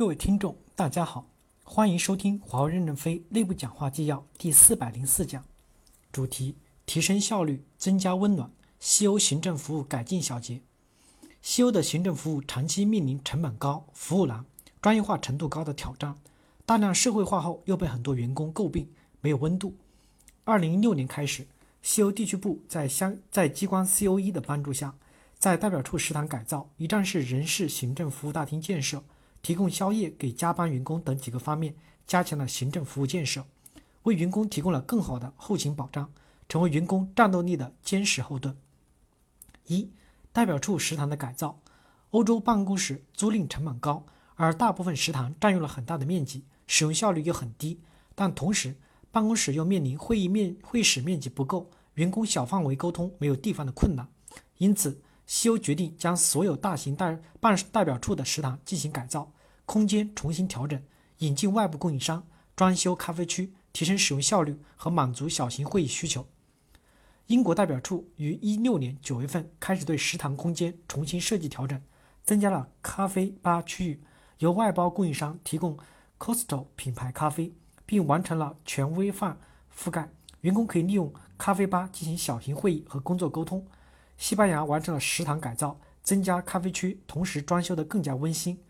各位听众，大家好，欢迎收听华为任正非内部讲话纪要第四百零四讲，主题：提升效率，增加温暖。西欧行政服务改进小结。西欧的行政服务长期面临成本高、服务难、专业化程度高的挑战，大量社会化后又被很多员工诟病没有温度。二零一六年开始，西欧地区部在相在机关 COE 的帮助下，在代表处食堂改造、一站式人事行政服务大厅建设。提供宵夜给加班员工等几个方面，加强了行政服务建设，为员工提供了更好的后勤保障，成为员工战斗力的坚实后盾。一、代表处食堂的改造。欧洲办公室租赁成本高，而大部分食堂占用了很大的面积，使用效率又很低。但同时，办公室又面临会议面会室面积不够，员工小范围沟通没有地方的困难，因此。西欧决定将所有大型代办代表处的食堂进行改造，空间重新调整，引进外部供应商，装修咖啡区，提升使用效率和满足小型会议需求。英国代表处于一六年九月份开始对食堂空间重新设计调整，增加了咖啡吧区域，由外包供应商提供 Costo 品牌咖啡，并完成了全微范覆盖，员工可以利用咖啡吧进行小型会议和工作沟通。西班牙完成了食堂改造，增加咖啡区，同时装修得更加温馨。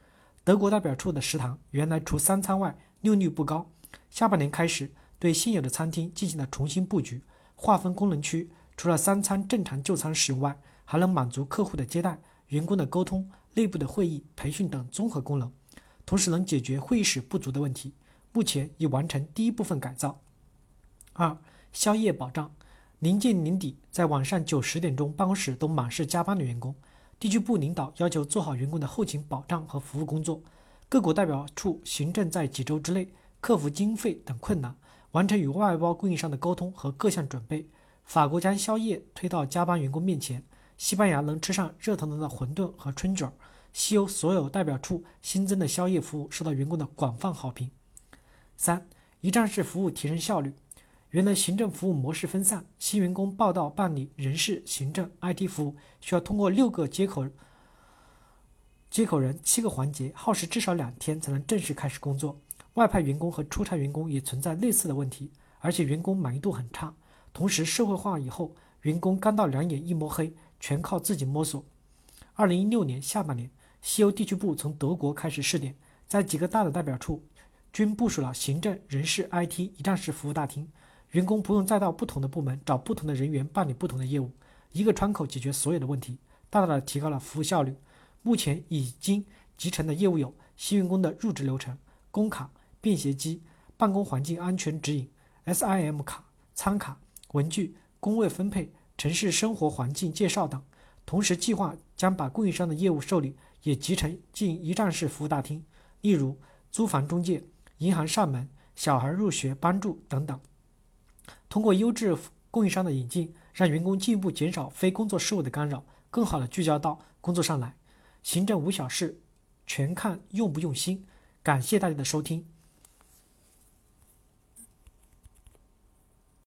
德国代表处的食堂原来除三餐外利用率不高，下半年开始对现有的餐厅进行了重新布局，划分功能区，除了三餐正常就餐使用外，还能满足客户的接待、员工的沟通、内部的会议、培训等综合功能，同时能解决会议室不足的问题。目前已完成第一部分改造。二、宵夜保障。临近年底，在晚上九十点钟，办公室都满是加班的员工。地区部领导要求做好员工的后勤保障和服务工作。各国代表处行政在几周之内克服经费等困难，完成与外包供应商的沟通和各项准备。法国将宵夜推到加班员工面前，西班牙能吃上热腾腾的馄饨和春卷。西欧所有代表处新增的宵夜服务受到员工的广泛好评。三，一站式服务提升效率。原来行政服务模式分散，新员工报到办理人事、行政、IT 服务需要通过六个接口接口人七个环节，耗时至少两天才能正式开始工作。外派员工和出差员工也存在类似的问题，而且员工满意度很差。同时社会化以后，员工刚到两眼一摸黑，全靠自己摸索。二零一六年下半年，西欧地区部从德国开始试点，在几个大的代表处均部署了行政、人事、IT 一站式服务大厅。员工不用再到不同的部门找不同的人员办理不同的业务，一个窗口解决所有的问题，大大的提高了服务效率。目前已经集成的业务有新员工的入职流程、工卡、便携机、办公环境安全指引、SIM 卡、餐卡、文具、工位分配、城市生活环境介绍等。同时，计划将把供应商的业务受理也集成进一站式服务大厅，例如租房中介、银行上门、小孩入学帮助等等。通过优质供应商的引进，让员工进一步减少非工作事务的干扰，更好的聚焦到工作上来。行政无小事，全看用不用心。感谢大家的收听。